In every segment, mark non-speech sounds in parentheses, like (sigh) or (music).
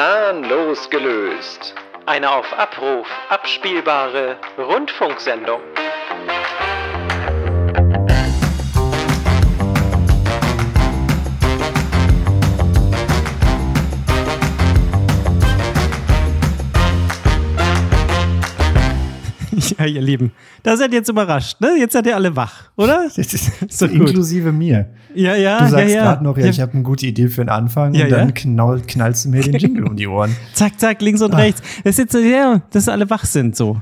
Plan losgelöst. Eine auf Abruf abspielbare Rundfunksendung. (laughs) Ja, ihr Lieben, da seid ihr jetzt überrascht, ne? Jetzt seid ihr alle wach, oder? (laughs) Das ist (laughs) so inklusive mir. Ja, ja, Du sagst ja, ja. gerade noch, ja, ich habe eine gute Idee für den Anfang Ja, und dann ja. knall, knallst du mir den Jingle um die Ohren. Zack, zack, links und rechts. Das ist jetzt, so, ja, dass alle wach sind, so.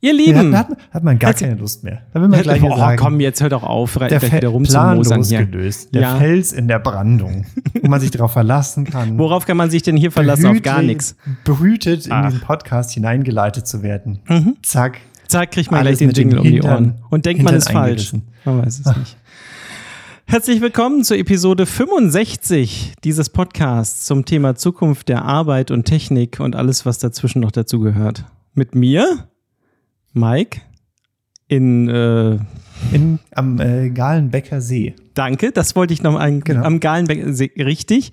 Ihr Lieben. hat, hat, hat man gar Jetzt- keine Lust mehr. Da will man gleich oh, sagen, komm, jetzt hör doch auf, der wieder rumzumosern hier. losgelöst. Der Ja. Fels in der Brandung, wo man sich darauf verlassen kann. Worauf kann man sich denn hier verlassen? Auf gar behütet- nichts. Behütet in Ach. diesen Podcast hineingeleitet zu werden. Zack. Zack, kriegt man Alles gleich den Jingle um die Ohren. Und denkt man ist falsch. Man weiß es nicht. Herzlich willkommen zur Episode 65 dieses Podcasts zum Thema Zukunft der Arbeit und Technik und alles, was dazwischen noch dazugehört. Mit mir, Mike, in, äh, In, am äh, Galenbecker See. danke, das wollte ich noch ein, Genau. am Galenbeck, See- richtig.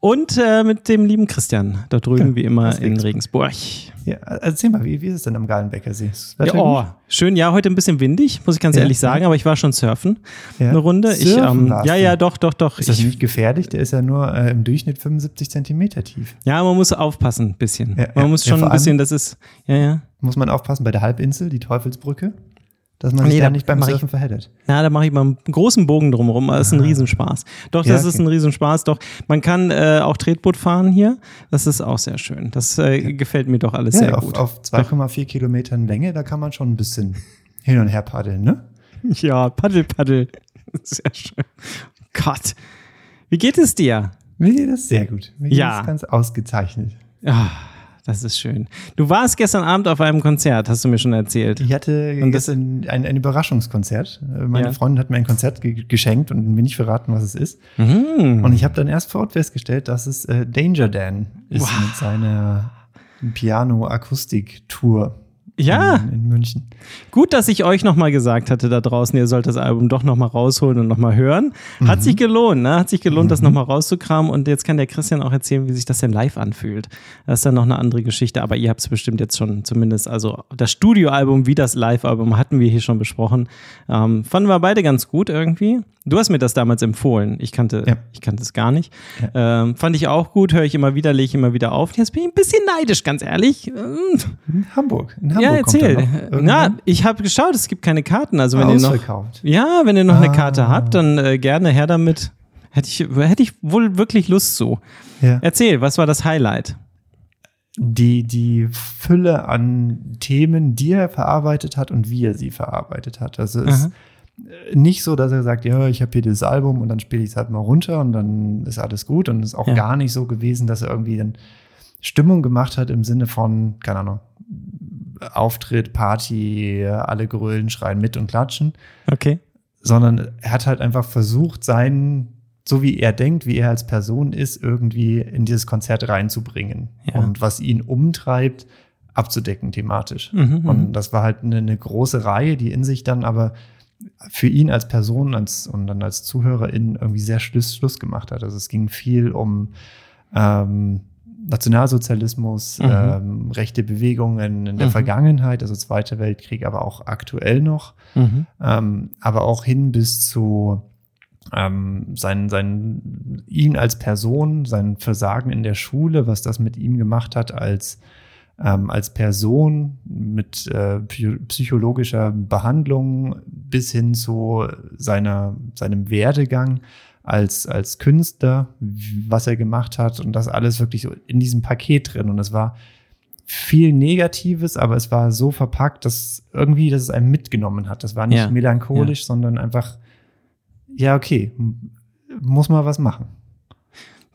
Und äh, mit dem lieben Christian, da drüben Ja, wie immer in Regensburg. Regensburg. Ja, erzähl mal, wie, wie ist es denn am Galenbecker See? Das Ja, oh, schön, ja, heute ein bisschen windig, muss ich ganz Ja, ehrlich sagen, aber ich war schon surfen Ja. eine Runde. Ich, Surfen ähm, warst ja, ja, doch, doch, doch. Ist das Ich, nicht gefährlich? Der ist ja nur äh, im Durchschnitt 75 Zentimeter tief. ja, man muss aufpassen, ein bisschen. Ja, man muss schon ein bisschen, das ist, ja, ja. Muss man aufpassen bei der Halbinsel, die Teufelsbrücke, dass man sich Nee, da da nicht beim Surfen verheddert. Ja, da mache ich mal einen großen Bogen drumherum, das ist ein Riesenspaß. Doch, Ja, das ist okay. ein Riesenspaß. Doch, man kann äh, auch Tretboot fahren hier. Das ist auch sehr schön. Das äh, gefällt mir doch alles Ja, sehr auf, gut. auf 2,4 Kilometern Länge, da kann man schon ein bisschen hin und her paddeln, ne? (laughs) Ja, paddel, paddel. (laughs) Sehr schön. Gott. Wie geht es dir? Mir geht das sehr gut. Mir geht Ja. das ganz ausgezeichnet. Ah, das ist schön. Du warst gestern Abend auf einem Konzert, hast du mir schon erzählt. Ich hatte Und gestern ein, ein Überraschungskonzert. Meine Ja. Freundin hat mir ein Konzert ge geschenkt und mir nicht verraten, was es ist. Mhm. Und ich habe dann erst vor Ort festgestellt, dass es äh, Danger Dan ist Wow. mit seiner Piano-Akustik-Tour Ja. in, in München. Gut, dass ich euch nochmal gesagt hatte da draußen, ihr sollt das Album doch nochmal rausholen und nochmal hören. Hat sich gelohnt, ne? Hat sich gelohnt, das nochmal rauszukramen. Und jetzt kann der Christian auch erzählen, wie sich das denn live anfühlt. Das ist dann noch eine andere Geschichte, aber ihr habt es bestimmt jetzt schon zumindest, also das Studioalbum wie das Live-Album hatten wir hier schon besprochen. Ähm, fanden wir beide ganz gut irgendwie. Du hast mir das damals empfohlen. Ich kannte, Ja. ich kannte es gar nicht. Ähm, fand ich auch gut, höre ich immer wieder, lege ich immer wieder auf. Jetzt bin ich ein bisschen neidisch, ganz ehrlich. Ähm, In Hamburg. In Hamburg ja, kommt er erzähl. Na, ich habe geschaut, es gibt keine Karten. Also wenn ihr noch, ja, wenn ihr noch eine Ah. Karte habt, dann äh, gerne her damit. Hätte ich, hätte ich wohl wirklich Lust zu. Ja. Erzähl, was war das Highlight? Die, die Fülle an Themen, die er verarbeitet hat und wie er sie verarbeitet hat. Also es ist äh, nicht so, dass er sagt, ja, ich habe hier dieses Album und dann spiele ich es halt mal runter und dann ist alles gut. Und es ist auch Ja. gar nicht so gewesen, dass er irgendwie dann Stimmung gemacht hat im Sinne von, keine Ahnung, Auftritt, Party, alle grölen, schreien mit und klatschen. Okay. sondern er hat halt einfach versucht, sein, so wie er denkt, wie er als Person ist, irgendwie in dieses Konzert reinzubringen Ja. und was ihn umtreibt, abzudecken thematisch. Mhm, mhm. und das war halt eine, eine große Reihe, die in sich dann aber für ihn als Person als, und dann als Zuhörerin irgendwie sehr Schluss, Schluss gemacht hat. Also es ging viel um ähm, Nationalsozialismus, Mhm. ähm, rechte Bewegungen in der Mhm. Vergangenheit, also Zweiter Weltkrieg, aber auch aktuell noch Mhm. ähm, aber auch hin bis zu ähm, sein, sein, ihn als Person, sein Versagen in der Schule, was das mit ihm gemacht hat als, ähm, als Person mit äh, psy- psychologischer Behandlung bis hin zu seiner, seinem Werdegang als, als Künstler, was er gemacht hat und das alles wirklich so in diesem Paket drin und es war viel Negatives, aber es war so verpackt, dass irgendwie, dass es einen mitgenommen hat. Das war nicht Ja. melancholisch, sondern einfach, ja, okay, muss mal was machen.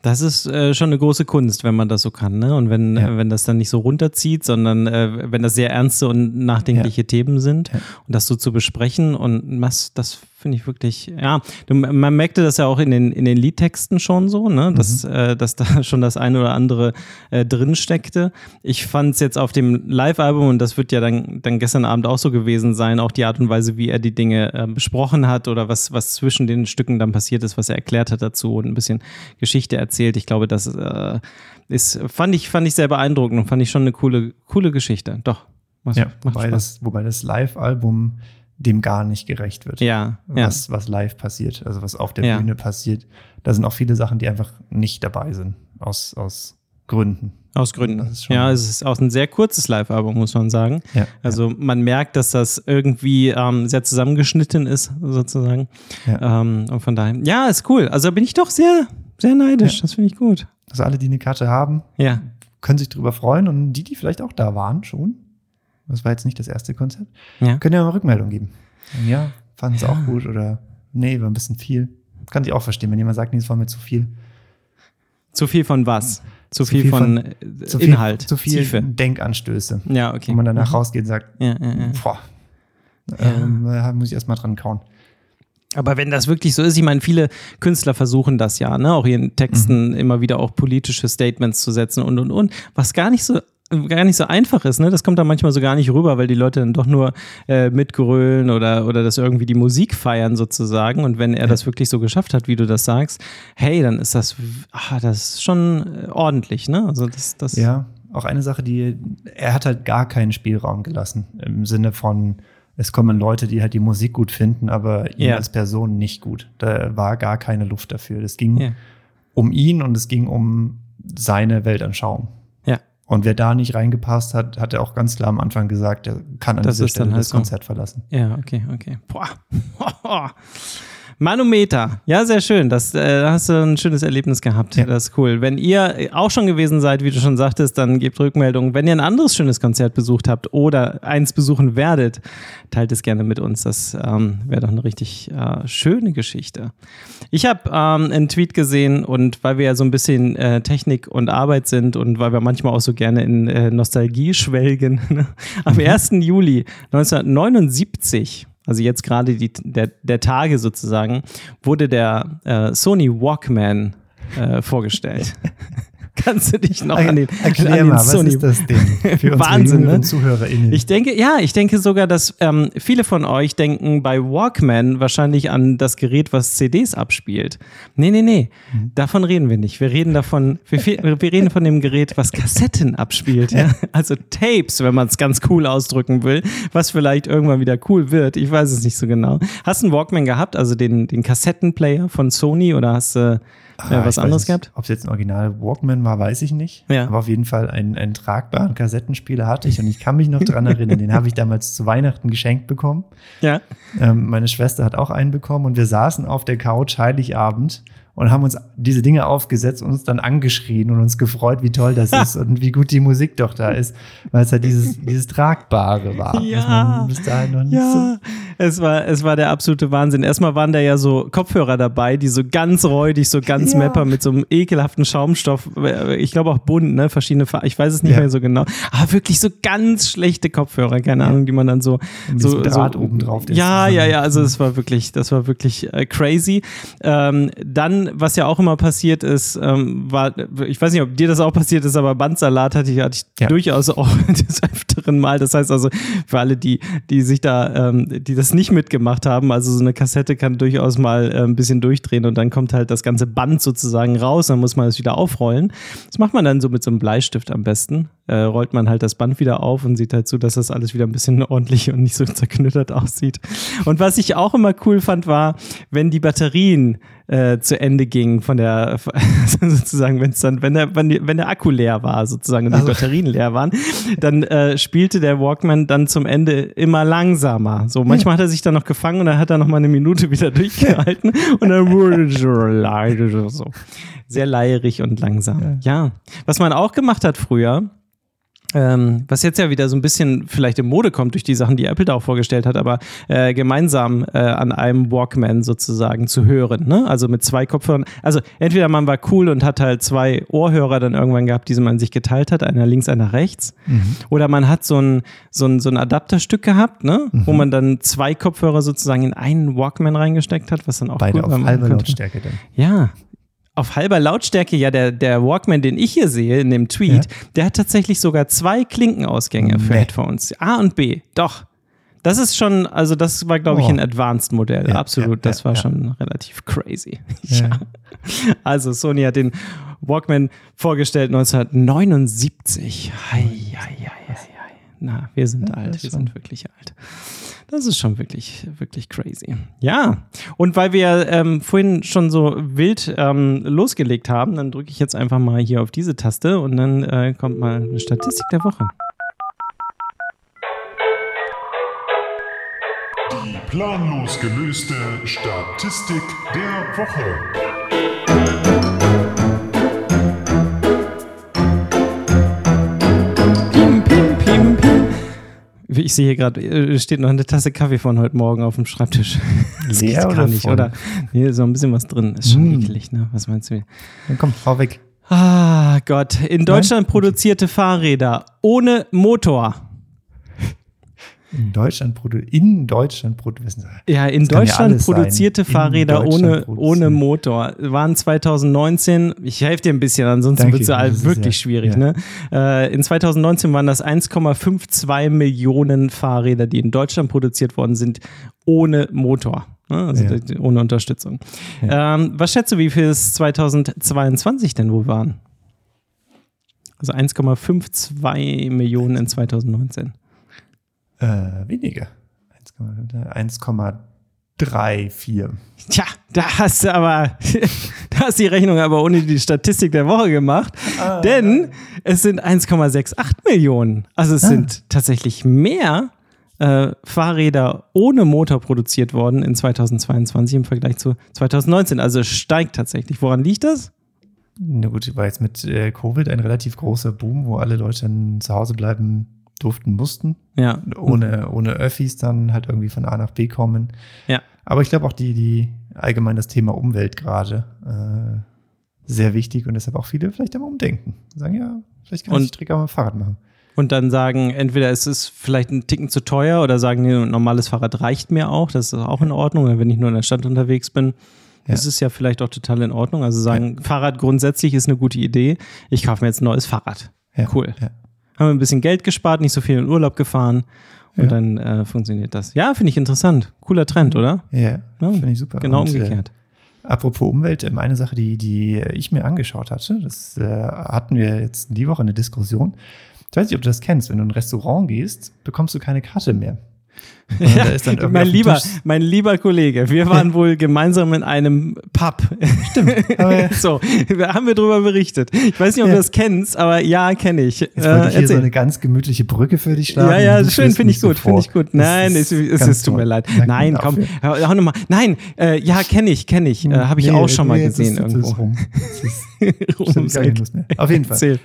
Das ist äh, schon eine große Kunst, wenn man das so kann, ne? Und wenn, Ja. äh, wenn das dann nicht so runterzieht, sondern äh, wenn das sehr ernste und nachdenkliche Themen sind Ja. und das so zu besprechen und was, das finde ich wirklich, ja, man merkte das ja auch in den, in den Liedtexten schon so, ne, dass, mhm. äh, dass da (laughs) schon das eine oder andere äh, drin steckte. Ich fand es jetzt auf dem Live-Album, und das wird ja dann, dann gestern Abend auch so gewesen sein, auch die Art und Weise, wie er die Dinge äh, besprochen hat oder was, was zwischen den Stücken dann passiert ist, was er erklärt hat dazu und ein bisschen Geschichte erzählt. Ich glaube, das äh, ist, fand ich, fand ich sehr beeindruckend und fand ich schon eine coole, coole Geschichte. Doch. ja, wobei das, wobei das Live-Album dem gar nicht gerecht wird. Ja, was, ja. was live passiert, also was auf der ja. Bühne passiert. Da sind auch viele Sachen, die einfach nicht dabei sind, aus, aus Gründen. Aus Gründen. ja, es ist auch ein sehr kurzes Live-Album, muss man sagen. Ja, also ja. man merkt, dass das irgendwie ähm, sehr zusammengeschnitten ist, sozusagen. Ja. Ähm, und von daher, ja, ist cool. Also bin ich doch sehr, sehr neidisch. Das finde ich gut. Also alle, die eine Karte haben, können sich darüber freuen und die, die vielleicht auch da waren schon, das war jetzt nicht das erste Konzert, können ja mal Rückmeldung geben. Ja, fanden sie auch gut oder nee, war ein bisschen viel. Kann ich auch verstehen, wenn jemand sagt, nee, es war mir zu viel. Zu viel von was? Zu, zu viel, viel, von, von zu Inhalt, zu viel Tiefe. Denkanstöße. Ja, okay. Wo man danach mhm. rausgeht und sagt, ja, ja, ja. boah, ähm, da muss ich erstmal dran kauen. Aber wenn das wirklich so ist, ich meine, viele Künstler versuchen das ja, ne, auch ihren Texten mhm. immer wieder auch politische Statements zu setzen und und und, was gar nicht so gar nicht so einfach ist, ne? Das kommt dann manchmal so gar nicht rüber, weil die Leute dann doch nur äh, mitgrölen oder, oder das irgendwie die Musik feiern sozusagen. Und wenn er ja. das wirklich so geschafft hat, wie du das sagst, hey, dann ist das, ach, das ist schon äh, ordentlich, ne? Also das, das ja, auch eine Sache, die, er hat halt gar keinen Spielraum gelassen. Im Sinne von, es kommen Leute, die halt die Musik gut finden, aber ihn ja. als Person nicht gut. Da war gar keine Luft dafür. Es ging ja. um ihn und es ging um seine Weltanschauung. Und wer da nicht reingepasst hat, hat er auch ganz klar am Anfang gesagt, er kann an das dieser Stelle halt das Konzert so. verlassen. Ja, okay, okay. Boah. (laughs) (laughs) Manometer. Ja, sehr schön. Das, äh, hast du ein schönes Erlebnis gehabt. Ja. Das ist cool. Wenn ihr auch schon gewesen seid, wie du schon sagtest, dann gebt Rückmeldung. Wenn ihr ein anderes schönes Konzert besucht habt oder eins besuchen werdet, teilt es gerne mit uns. Das ähm, wäre doch eine richtig äh, schöne Geschichte. Ich habe ähm, einen Tweet gesehen und weil wir ja so ein bisschen äh, Technik und Arbeit sind und weil wir manchmal auch so gerne in äh, Nostalgie schwelgen, (laughs) ne? am 1. Mhm. Juli 1979 also jetzt gerade der, der Tage sozusagen, wurde der äh, Sony Walkman äh, vorgestellt. (laughs) Kannst du dich noch an den, Erklär an den mal, Sony was ist das Ding für Wahnsinn, ne? ZuhörerInnen? Ich denke, ja, ich denke sogar, dass ähm, viele von euch denken bei Walkman wahrscheinlich an das Gerät, was CDs abspielt. Nee, nee, nee, mhm. davon reden wir nicht. Wir reden davon, wir, wir reden von dem Gerät, was Kassetten abspielt. Ja? (laughs) Also Tapes, wenn man es ganz cool ausdrücken will, was vielleicht irgendwann wieder cool wird. Ich weiß es nicht so genau. Hast du einen Walkman gehabt, also den, den Kassettenplayer von Sony oder hast du ja, was anderes gehabt? Ob es jetzt ein Original Walkman war, weiß ich nicht. Ja. Aber auf jeden Fall einen, einen tragbaren Kassettenspieler hatte ich und ich kann mich noch dran erinnern, den habe ich damals zu Weihnachten geschenkt bekommen. Ja. Ähm, meine Schwester hat auch einen bekommen und wir saßen auf der Couch Heiligabend und haben uns diese Dinge aufgesetzt und uns dann angeschrien und uns gefreut, wie toll das (laughs) ist und wie gut die Musik doch da ist, weil es halt dieses, (laughs) dieses Tragbare war. Ja, bis dahin noch nicht ja. so. Es war, es war der absolute Wahnsinn. Erstmal waren da ja so Kopfhörer dabei, die so ganz räudig, so ganz ja. Mapper mit so einem ekelhaften Schaumstoff, ich glaube auch bunt, ne, verschiedene Farben, ich weiß es nicht ja. mehr so genau, aber wirklich so ganz schlechte Kopfhörer, keine Ahnung, die man dann so, so, Draht so, oben drauf. Ja, ja, ja, (laughs) also es war wirklich, das war wirklich äh, crazy. Ähm, dann was ja auch immer passiert ist, ähm, war, ich weiß nicht, ob dir das auch passiert ist, aber Bandsalat hatte ich, hatte ich ja. durchaus auch (laughs) des öfteren Mal. Das heißt also, für alle, die, die sich da, ähm, die das nicht mitgemacht haben, also so eine Kassette kann durchaus mal äh, ein bisschen durchdrehen und dann kommt halt das ganze Band sozusagen raus, dann muss man es wieder aufrollen. Das macht man dann so mit so einem Bleistift am besten. Äh, rollt man halt das Band wieder auf und sieht halt zu, dass das alles wieder ein bisschen (laughs) ordentlich und nicht so zerknüttert aussieht. Und was ich auch immer cool fand, war, wenn die Batterien äh, zu Ende ging von der (laughs) sozusagen, wenn es dann, wenn der, wenn, wenn der Akku leer war, sozusagen und die also. Batterien leer waren, dann äh, spielte der Walkman dann zum Ende immer langsamer. So manchmal hat er sich dann noch gefangen und dann hat er noch mal eine Minute wieder (laughs) durchgehalten und dann wurde so sehr leierig und langsam. Ja. ja. Was man auch gemacht hat früher, ähm, was jetzt ja wieder so ein bisschen vielleicht in Mode kommt durch die Sachen, die Apple da auch vorgestellt hat, aber äh, gemeinsam äh, an einem Walkman sozusagen zu hören. Ne? Also mit zwei Kopfhörern. Also entweder man war cool und hat halt zwei Ohrhörer dann irgendwann gehabt, die man sich geteilt hat, einer links, einer rechts. Mhm. Oder man hat so ein, so ein, so ein Adapterstück gehabt, ne? Mhm. wo man dann zwei Kopfhörer sozusagen in einen Walkman reingesteckt hat, was dann auch Beide cool auf halbe Lautstärke dann. Ja, auf halber Lautstärke, ja, der, der Walkman, den ich hier sehe in dem Tweet, ja? der hat tatsächlich sogar zwei Klinkenausgänge für Headphones. A und B. Doch. Das ist schon, also das war, glaube ich, ein Advanced-Modell. Ja, Absolut. Ja, das war schon relativ crazy. (laughs) Also Sony hat den Walkman vorgestellt 1979. Hei, hei, hei, hei. Na, wir sind alt. Wir sind wirklich alt. Das ist schon wirklich, wirklich crazy. Ja, und weil wir ähm, vorhin schon so wild ähm, losgelegt haben, dann drücke ich jetzt einfach mal hier auf diese Taste und dann äh, kommt mal eine Statistik der Woche. Die planlos gelöste Statistik der Woche. Ich sehe hier gerade, äh, steht noch eine Tasse Kaffee von heute Morgen auf dem Schreibtisch. (laughs) Leer oder nicht, oder? Nee, so ein bisschen was drin. Ist schon mm. eklig, ne? Was meinst du? Dann komm, hau weg. Ah, Gott. In Deutschland Nein? produzierte Fahrräder ohne Motor in Deutschland, produ in Deutschland produzierte. Ja, in Deutschland ja produzierte sein. Fahrräder ohne, ohne Motor waren 2019, ich helfe dir ein bisschen, ansonsten wird es wirklich ja, schwierig. Ja. Ne? Äh, in 2019 waren das 1,52 Millionen Fahrräder, die in Deutschland produziert worden sind, ohne Motor. Ne? Also ohne Unterstützung. Ähm, was schätzt du, wie viel es 2022 denn wohl waren? Also 1,52 Millionen in 2019. Äh, weniger. 1,34. Tja, da hast du aber, (laughs) da hast die Rechnung aber ohne die Statistik der Woche gemacht. Ah, denn es sind 1,68 Millionen. Also es ah. sind tatsächlich mehr äh, Fahrräder ohne Motor produziert worden in 2022 im Vergleich zu 2019. Also es steigt tatsächlich. Woran liegt das? Na gut, war jetzt mit äh, Covid ein relativ großer Boom, wo alle Leute dann zu Hause bleiben durften, mussten. Ja. Ohne, ohne Öffis dann halt irgendwie von A nach B kommen. Ja. Aber ich glaube auch die, die allgemein das Thema Umwelt gerade äh, sehr wichtig und deshalb auch viele vielleicht am Umdenken. Sagen, ja, vielleicht kann und, ich Trick auch mit dem Fahrrad machen. Und dann sagen, entweder ist es vielleicht ein Ticken zu teuer oder sagen, nee, ein normales Fahrrad reicht mir auch, das ist auch in Ordnung, wenn ich nur in der Stadt unterwegs bin. Ja. Das ist ja vielleicht auch total in Ordnung. Also sagen, ja. Fahrrad grundsätzlich ist eine gute Idee. Ich kaufe mir jetzt ein neues Fahrrad. Ja. Cool. Ja haben wir ein bisschen Geld gespart, nicht so viel in Urlaub gefahren. Und ja. dann äh, funktioniert das. Ja, finde ich interessant. Cooler Trend, oder? Ja, ja finde ich super. Genau und, äh, umgekehrt. Äh, apropos Umwelt, eine Sache, die, die ich mir angeschaut hatte, das äh, hatten wir jetzt die Woche eine Diskussion. Ich weiß nicht, ob du das kennst. Wenn du in ein Restaurant gehst, bekommst du keine Karte mehr. Ja, mein, lieber, mein lieber Kollege, wir waren wohl gemeinsam in einem Pub. Stimmt. (laughs) so, haben wir darüber berichtet. Ich weiß nicht, ob ja. du das kennst, aber ja, kenne ich. Jetzt wollte äh, ich hier so eine ganz gemütliche Brücke für dich schlagen. Ja, ja, schön, finde ich gut, finde ich gut. Nein, es, es, es tut mir leid. Nein, komm, hör, hör nochmal. Nein, äh, ja, kenne ich, kenne ich. Äh, Habe ich nee, auch schon nee, mal gesehen ist, irgendwo. Rum. Ist, (laughs) Auf jeden Fall.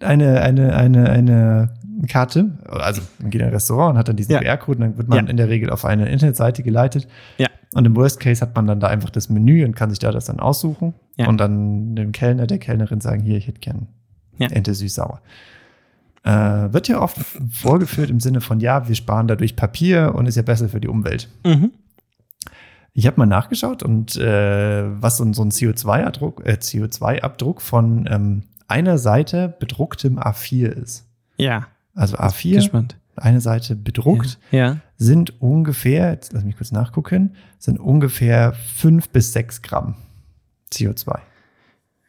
Eine, eine, eine, eine Karte. Also man geht in ein Restaurant und hat dann diesen ja. QR-Code und dann wird man ja. in der Regel auf eine Internetseite geleitet. Ja. Und im Worst Case hat man dann da einfach das Menü und kann sich da das dann aussuchen ja. und dann dem Kellner, der Kellnerin sagen, hier, ich hätte gern ja. Ente süß-sauer. Äh, wird ja oft vorgeführt im Sinne von, ja, wir sparen dadurch Papier und ist ja besser für die Umwelt. Mhm. Ich habe mal nachgeschaut und äh, was so, so ein CO2-Abdruck äh, CO2 von ähm, einer Seite bedrucktem A4 ist. Ja also A4, gespannt. eine Seite bedruckt, ja. ja. sind ungefähr, jetzt lass mich kurz nachgucken, sind ungefähr fünf bis sechs Gramm CO2.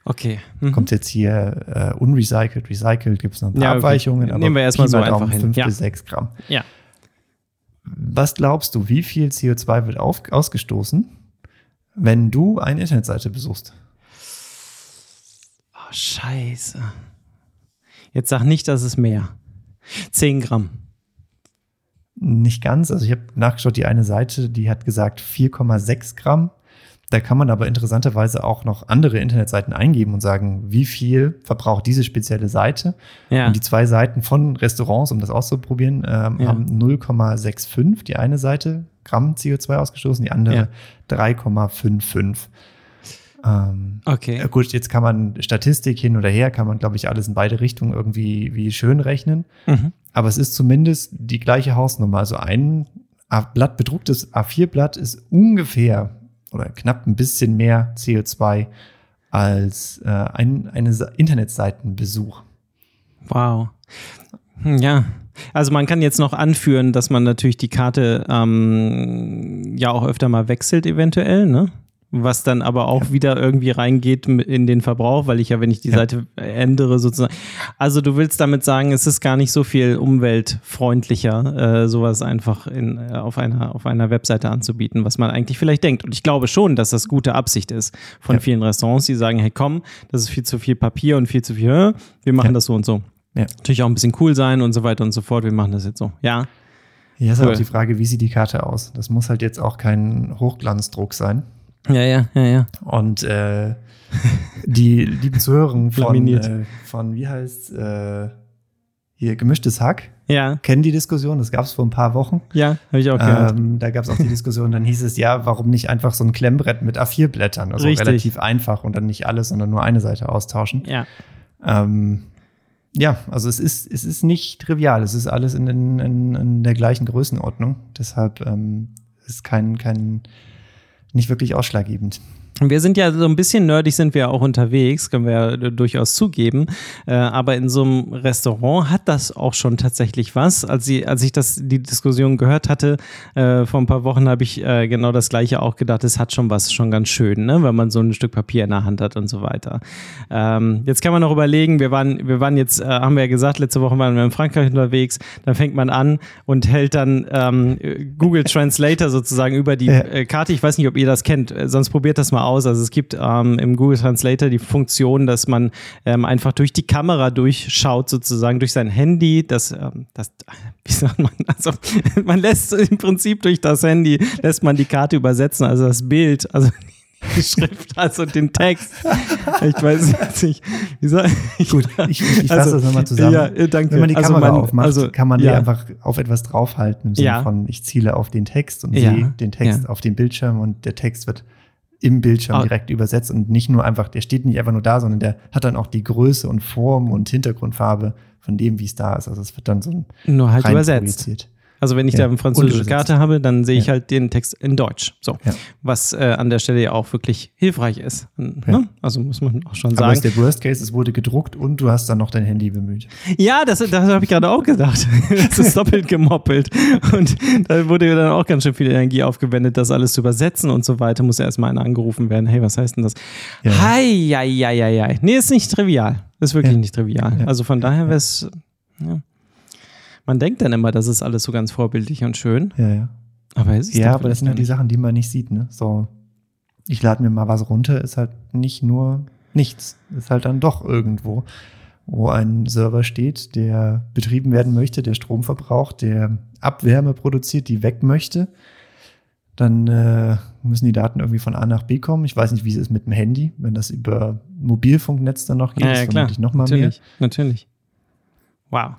Okay. Mhm. Kommt jetzt hier äh, unrecycelt, recycelt, gibt es noch ein paar ja, okay. Abweichungen. Aber Nehmen wir erstmal so einfach hin. Fünf ja. bis sechs Gramm. Ja. Was glaubst du, wie viel CO2 wird auf, ausgestoßen, wenn du eine Internetseite besuchst? Oh, scheiße. Jetzt sag nicht, dass es mehr. 10 Gramm. Nicht ganz. Also ich habe nachgeschaut, die eine Seite, die hat gesagt 4,6 Gramm. Da kann man aber interessanterweise auch noch andere Internetseiten eingeben und sagen, wie viel verbraucht diese spezielle Seite. Ja. Und die zwei Seiten von Restaurants, um das auszuprobieren, ähm, Ja. haben 0,65 die eine Seite Gramm CO2 ausgestoßen, die andere Ja. 3,55. Ähm, Okay. ja, gut, jetzt kann man Statistik hin oder her, kann man, glaube ich, alles in beide Richtungen irgendwie wie schön rechnen. Mhm. Aber es ist zumindest die gleiche Hausnummer. Also ein A- Blatt, bedrucktes A4-Blatt ist ungefähr oder knapp ein bisschen mehr CO2 als äh, ein eine Internetseitenbesuch. Wow. Hm, Ja. Also man kann jetzt noch anführen, dass man natürlich die Karte ähm, ja auch öfter mal wechselt, eventuell, ne? Was dann aber auch wieder irgendwie reingeht in den Verbrauch, weil ich ja, wenn ich die. Seite ändere, sozusagen. Also du willst damit sagen, es ist gar nicht so viel umweltfreundlicher, äh, sowas einfach in, äh, auf, einer, auf einer Webseite anzubieten, was man eigentlich vielleicht denkt. Und ich glaube schon, dass das gute Absicht ist von Ja. vielen Restaurants, die sagen, hey komm, das ist viel zu viel Papier und viel zu viel, äh, wir machen Ja. das so und so. Ja. Natürlich auch ein bisschen cool sein und so weiter und so fort. Wir machen das jetzt so. Ja. Hier ist Cool. auch die Frage, wie sieht die Karte aus? Das muss halt jetzt auch kein Hochglanzdruck sein. Ja, ja, ja, ja. Und äh, die lieben Zuhörerinnen (laughs) von, äh, von wie heißt äh, hier gemischtes Hack, Ja, kennen die Diskussion, das gab es vor ein paar Wochen. ja, habe ich auch gehört. Ähm, da gab es auch die Diskussion, dann hieß es, ja, warum nicht einfach so ein Klemmbrett mit A4-Blättern? Also Richtig. relativ einfach und dann nicht alles, sondern nur eine Seite austauschen. ja. Ähm, ja, also es ist, es ist nicht trivial, es ist alles in, in, in, in der gleichen Größenordnung. Deshalb ähm, ist kein, kein nicht wirklich ausschlaggebend. Wir sind ja so ein bisschen nerdig, sind wir auch unterwegs, können wir ja durchaus zugeben. Äh, aber in so einem Restaurant hat das auch schon tatsächlich was. Als, sie, als ich das, die Diskussion gehört hatte, äh, vor ein paar Wochen habe ich äh, genau das Gleiche auch gedacht. Es hat schon was, schon ganz schön, ne? wenn man so ein Stück Papier in der Hand hat und so weiter. Ähm, jetzt kann man noch überlegen, wir waren, wir waren jetzt, äh, haben wir ja gesagt, letzte Woche waren wir in Frankreich unterwegs. Dann fängt man an und hält dann ähm, Google Translator sozusagen über die äh, Karte. Ich weiß nicht, ob ihr das kennt, äh, sonst probiert das mal aus. Also es gibt ähm, im Google Translator die Funktion, dass man ähm, einfach durch die Kamera durchschaut, sozusagen durch sein Handy. Das, ähm, das, (laughs) wie sagt man, also (laughs) man lässt im Prinzip durch das Handy, lässt man die Karte übersetzen, also das Bild, also (laughs) die Schrift, also den Text. Ich weiß jetzt nicht, wie soll ich Gut, ich, ich, ich fasse Also, das nochmal zusammen. ja, äh, danke. Wenn man die Also Kamera man- aufmacht, also, kann man die ja. einfach auf etwas draufhalten im Sinne Ja. von, ich ziele auf den Text und Ja, sehe den Text auf dem Bildschirm und der Text wird im Bildschirm Ah. direkt übersetzt und nicht nur einfach, der steht nicht einfach nur da, sondern der hat dann auch die Größe und Form und Hintergrundfarbe von dem, wie es da ist. Also es wird dann so ein Nur halt übersetzt. Also wenn ich Ja, da eine französische Karte habe, dann sehe ich Ja. halt den Text in Deutsch. So. Ja. Was äh, an der Stelle ja auch wirklich hilfreich ist. Ne? Also muss man auch schon Aber sagen. ist der Worst Case, es wurde gedruckt und du hast dann noch dein Handy bemüht. Ja, das, das habe ich gerade auch gedacht. (laughs) Das ist doppelt gemoppelt. Und da wurde dann auch ganz schön viel Energie aufgewendet, das alles zu übersetzen und so weiter. Muss ja erstmal einer angerufen werden. Hey, was heißt denn das? Ja. Hei, hei, hei, hei, hei. Nee, ist nicht trivial. Ist wirklich Ja. nicht trivial. Ja. Also von daher wäre es. Ja. Man denkt dann immer, das ist alles so ganz vorbildlich und schön. Ja, ja. Aber es ist Ja, aber das sind vielleicht halt die Sachen, die man nicht sieht, ne? So, ich lade mir mal was runter, ist halt nicht nur nichts. Ist halt dann doch irgendwo, wo ein Server steht, der betrieben werden möchte, der Strom verbraucht, der Abwärme produziert, die weg möchte. Dann äh, müssen die Daten irgendwie von A nach B kommen. Ich weiß nicht, wie es ist mit dem Handy, wenn das über Mobilfunknetz dann noch geht, Ja, ja, klar. noch mal mehr. natürlich, natürlich. Wow.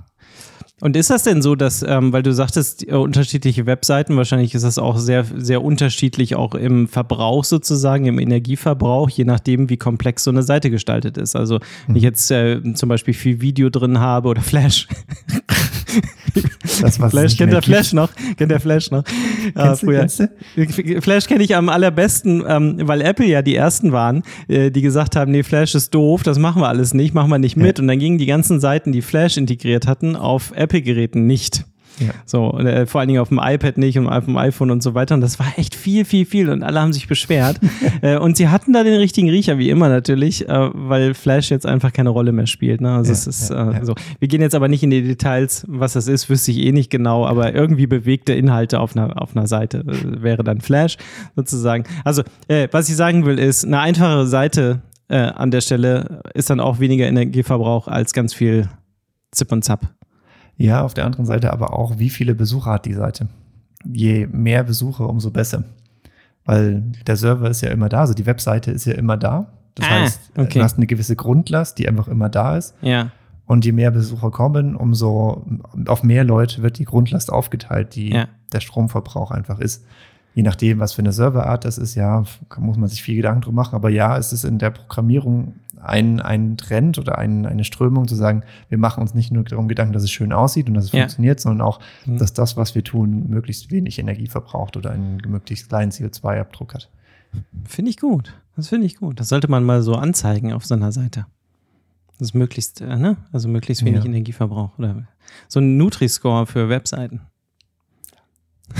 Und ist das denn so, dass, ähm, weil du sagtest, äh, unterschiedliche Webseiten, wahrscheinlich ist das auch sehr, sehr unterschiedlich auch im Verbrauch sozusagen, im Energieverbrauch, je nachdem, wie komplex so eine Seite gestaltet ist. Also, wenn Mhm. ich jetzt äh, zum Beispiel viel Video drin habe oder (laughs) Flash. Das, Flash, kennt der Flash noch? Kennt der Flash noch? Kennst du, kennst du? Flash kenne ich am allerbesten, ähm, weil Apple ja die ersten waren, äh, die gesagt haben, nee, Flash ist doof, das machen wir alles nicht, machen wir nicht mit. Und dann gingen die ganzen Seiten, die Flash integriert hatten, auf Apple-Geräten nicht. Ja. So, äh, vor allen Dingen auf dem iPad nicht und auf dem iPhone und so weiter. Und das war echt viel, viel, viel. Und alle haben sich beschwert. (laughs) äh, und sie hatten da den richtigen Riecher, wie immer natürlich, äh, weil Flash jetzt einfach keine Rolle mehr spielt. Ne? Also Ja, es ist ja, äh, ja. so. Wir gehen jetzt aber nicht in die Details, was das ist, wüsste ich eh nicht genau, aber irgendwie bewegte Inhalte auf einer, auf einer Seite äh, wäre dann Flash sozusagen. Also, äh, was ich sagen will, ist, eine einfache Seite an der Stelle ist dann auch weniger Energieverbrauch als ganz viel Zip und Zap. Ja, auf der anderen Seite aber auch, wie viele Besucher hat die Seite? Je mehr Besucher, umso besser. weil der Server ist ja immer da, also die Webseite ist ja immer da. Das Ah, heißt, okay. du hast eine gewisse Grundlast, die einfach immer da ist. Ja. Und je mehr Besucher kommen, umso auf mehr Leute wird die Grundlast aufgeteilt, die Ja. der Stromverbrauch einfach ist. Je nachdem, was für eine Serverart das ist, ja, muss man sich viel Gedanken drum machen. Aber ja, es ist in der Programmierung ein, ein Trend oder ein, eine Strömung zu sagen, wir machen uns nicht nur darum Gedanken, dass es schön aussieht und dass es Ja. funktioniert, sondern auch, Mhm. dass das, was wir tun, möglichst wenig Energie verbraucht oder einen möglichst kleinen CO2-Abdruck hat. Finde ich gut. Das finde ich gut. Das sollte man mal so anzeigen auf seiner Seite. Das ist möglichst, äh, ne? Also möglichst wenig Ja. Energieverbrauch. Oder so ein Nutri-Score für Webseiten.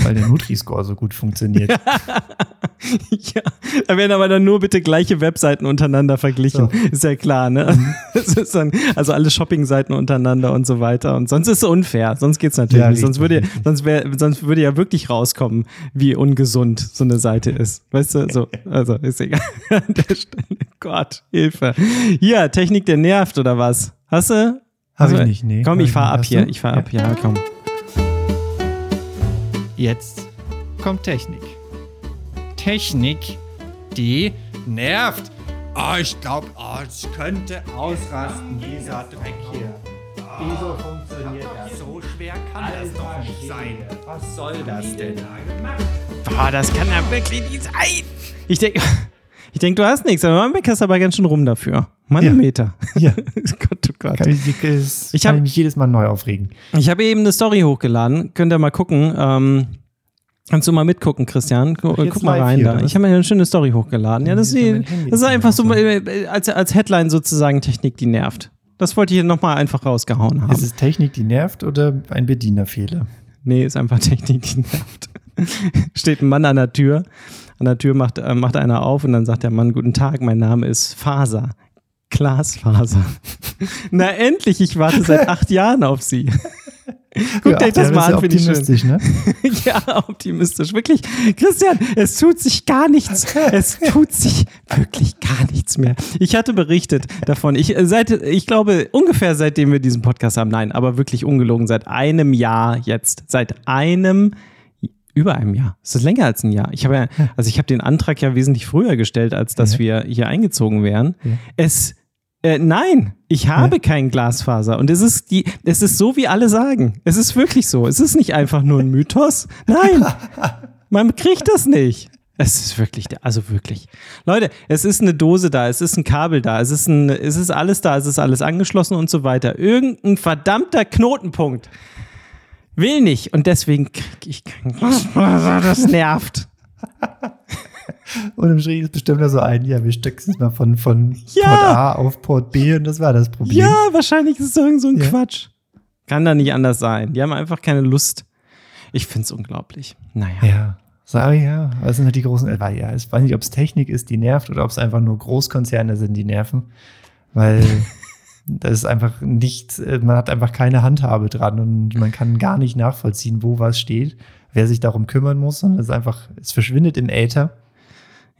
Weil der Nutri-Score so gut funktioniert. (laughs) ja, da werden aber dann nur bitte gleiche Webseiten untereinander verglichen. So. Ist ja klar, ne? (laughs) Ist dann, also alle Shopping-Seiten untereinander und so weiter. Und sonst ist es unfair. Sonst geht's natürlich Ja, nicht. Sonst würde, sonst, wär, sonst würde ja wirklich rauskommen, wie ungesund so eine Seite ist. Weißt du? So, also ist egal. An (laughs) der Stelle. Gott, Hilfe. Hier, Technik, der nervt oder was? Hast du? Hab Also, ich nicht, nee. Komm, ich fahr ab hier. Ich fahr ab, ja, komm. Jetzt kommt Technik. Technik, die nervt. Oh, ich glaube, oh, es könnte ausrasten, dieser Dreck hier. Wieso funktioniert das? So schwer kann das doch nicht sein. Was soll das denn? Boah, das kann ja wirklich nicht sein. Ich denke, ich denk, du hast nichts, aber man meckerst aber ganz schön rum dafür. Manometer. Ja. (laughs) Gott, oh Gott. Kann ich, Ich kann hab- ich mich jedes Mal neu aufregen. Ich habe eben eine Story hochgeladen. Könnt ihr mal gucken. Ähm, kannst du mal mitgucken, Christian? Guck mal rein hier, da. oder? Ich habe mir eine schöne Story hochgeladen. Ja, das, ist, ist die, mein das ist einfach so äh, als, als Headline sozusagen Technik, die nervt. Das wollte ich hier nochmal einfach rausgehauen haben. Ist es Technik, die nervt oder ein Bedienerfehler? Nee, ist einfach (laughs) Technik, die nervt. Steht ein Mann an der Tür. An der Tür macht, äh, macht einer auf und dann sagt der Mann, guten Tag, mein Name ist Faser. Glasfaser. (laughs) Na endlich, ich warte seit (laughs) acht Jahren auf Sie. Guckt Ja, euch das mal an, finde ich schön. optimistisch, ne? (laughs) ja, optimistisch. Wirklich. Christian, es tut sich gar nichts. Es tut sich wirklich gar nichts mehr. Ich hatte berichtet davon. Ich, äh, seit, ich glaube, ungefähr seitdem wir diesen Podcast haben, nein, aber wirklich ungelogen, seit einem Jahr jetzt. Seit einem über einem Jahr. Es ist länger als ein Jahr. Ich habe ja, also ich habe den Antrag ja wesentlich früher gestellt, als dass Ja. wir hier eingezogen wären. Ja. Es äh, nein, ich habe kein Glasfaser. Und es ist die, es ist so, wie alle sagen. Es ist wirklich so. Es ist nicht einfach nur ein Mythos. Nein, (laughs) man kriegt das nicht. Es ist wirklich, der- also wirklich. Leute, es ist eine Dose da, es ist ein Kabel da, es ist, ein, es ist alles da, es ist alles angeschlossen und so weiter. Irgendein verdammter Knotenpunkt will nicht. Und deswegen ich kein Glasfaser. (laughs) Das nervt. Und im Schritt ist bestimmt da so ein, ja, wir stecken es mal von, von Ja. Port A auf Port B und das war das Problem. Ja, wahrscheinlich ist es irgend so ein Ja. Quatsch. Kann da nicht anders sein. Die haben einfach keine Lust. Ich find's unglaublich. Naja. Ja. Aber ja, das sind halt die großen, äh, weil ja, ich weiß nicht, ob es Technik ist, die nervt oder ob es einfach nur Großkonzerne sind, die nerven. Weil (laughs) das ist einfach nichts, äh, man hat einfach keine Handhabe dran und man kann gar nicht nachvollziehen, wo was steht, wer sich darum kümmern muss, sondern es einfach, es verschwindet im Äther